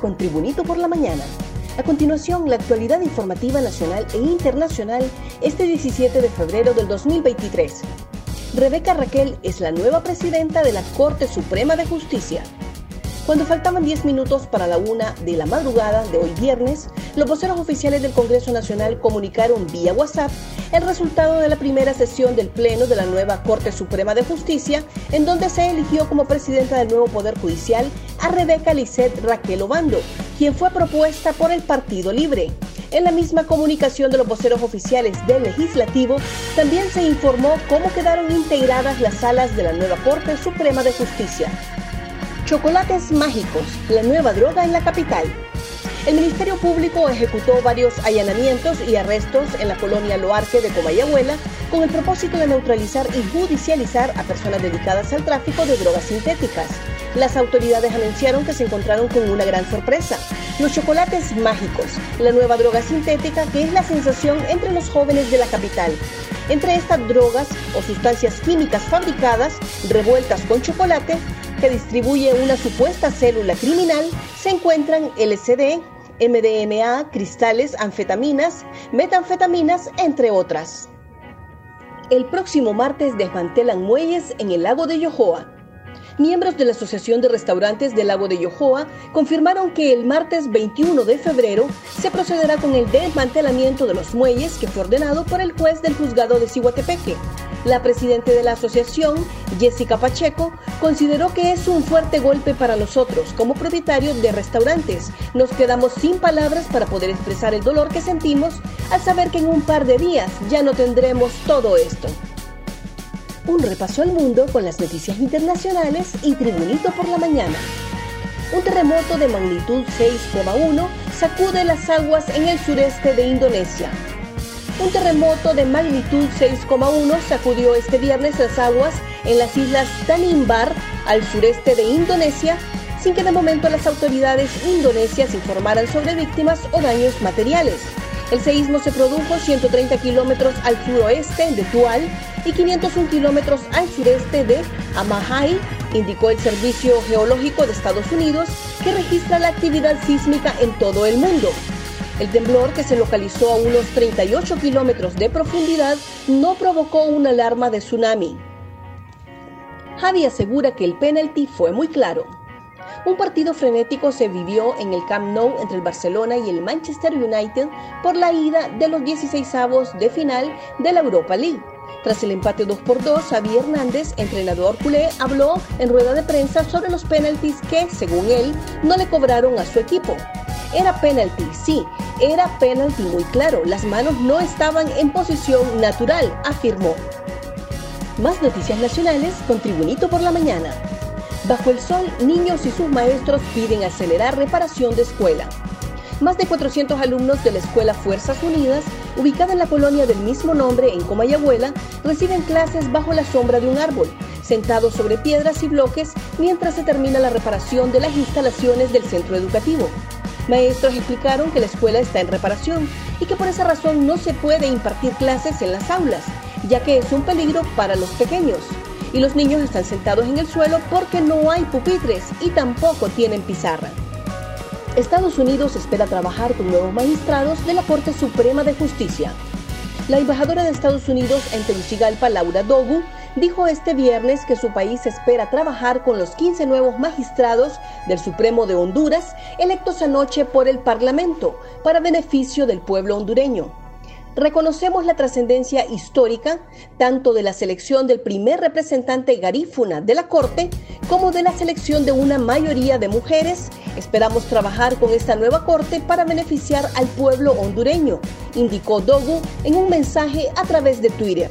con Tribunito por la Mañana. A continuación, la actualidad informativa nacional e internacional este 17 de febrero del 2023. Rebeca Raquel es la nueva presidenta de la Corte Suprema de Justicia. Cuando faltaban 10 minutos para la una de la madrugada de hoy viernes, los voceros oficiales del Congreso Nacional comunicaron vía WhatsApp el resultado de la primera sesión del Pleno de la nueva Corte Suprema de Justicia, en donde se eligió como presidenta del nuevo Poder Judicial a Rebeca Lisset Raquel Obando, quien fue propuesta por el Partido Libre. En la misma comunicación de los voceros oficiales del Legislativo, también se informó cómo quedaron integradas las salas de la nueva Corte Suprema de Justicia. Chocolates mágicos, la nueva droga en la capital. El Ministerio Público ejecutó varios allanamientos y arrestos en la colonia Loarque de Comayagüela con el propósito de neutralizar y judicializar a personas dedicadas al tráfico de drogas sintéticas. Las autoridades anunciaron que se encontraron con una gran sorpresa. Los chocolates mágicos, la nueva droga sintética que es la sensación entre los jóvenes de la capital. Entre estas drogas o sustancias químicas fabricadas, revueltas con chocolate, que distribuye una supuesta célula criminal, se encuentran LSD, MDMA, cristales, anfetaminas, metanfetaminas, entre otras. El próximo martes desmantelan muelles en el lago de Yohoa. Miembros de la Asociación de Restaurantes del Lago de Yohoa confirmaron que el martes 21 de febrero se procederá con el desmantelamiento de los muelles que fue ordenado por el juez del juzgado de Cihuatepeque. La presidenta de la asociación, Jessica Pacheco, consideró que es un fuerte golpe para nosotros como propietarios de restaurantes. Nos quedamos sin palabras para poder expresar el dolor que sentimos al saber que en un par de días ya no tendremos todo esto. Un repaso al mundo con las noticias internacionales y Tribunito por la mañana. Un terremoto de magnitud 6,1 sacude las aguas en el sureste de Indonesia. Un terremoto de magnitud 6,1 sacudió este viernes las aguas en las islas Tanimbar, al sureste de Indonesia, sin que de momento las autoridades indonesias informaran sobre víctimas o daños materiales. El seísmo se produjo 130 kilómetros al suroeste de Tual y 501 kilómetros al sureste de Amahai, indicó el Servicio Geológico de Estados Unidos, que registra la actividad sísmica en todo el mundo. El temblor, que se localizó a unos 38 kilómetros de profundidad, no provocó una alarma de tsunami. Javi asegura que el penalti fue muy claro. Un partido frenético se vivió en el Camp Nou entre el Barcelona y el Manchester United por la ida de los 16 avos de final de la Europa League. Tras el empate 2 por 2, Xavi Hernández, entrenador culé, habló en rueda de prensa sobre los penaltis que, según él, no le cobraron a su equipo. Era penalti, sí, era penalti muy claro. Las manos no estaban en posición natural, afirmó. Más noticias nacionales con Tribunito por la Mañana. Bajo el sol, niños y sus maestros piden acelerar reparación de escuela. Más de 400 alumnos de la Escuela Fuerzas Unidas, ubicada en la colonia del mismo nombre en Comayagüela, reciben clases bajo la sombra de un árbol, sentados sobre piedras y bloques mientras se termina la reparación de las instalaciones del centro educativo. Maestros explicaron que la escuela está en reparación y que por esa razón no se puede impartir clases en las aulas, ya que es un peligro para los pequeños. Y los niños están sentados en el suelo porque no hay pupitres y tampoco tienen pizarra. Estados Unidos espera trabajar con nuevos magistrados de la Corte Suprema de Justicia. La embajadora de Estados Unidos en Tegucigalpa, Laura Dogu, dijo este viernes que su país espera trabajar con los 15 nuevos magistrados del Supremo de Honduras electos anoche por el Parlamento para beneficio del pueblo hondureño. Reconocemos la trascendencia histórica tanto de la selección del primer representante garífuna de la Corte como de la selección de una mayoría de mujeres. Esperamos trabajar con esta nueva Corte para beneficiar al pueblo hondureño, indicó Dogu en un mensaje a través de Twitter.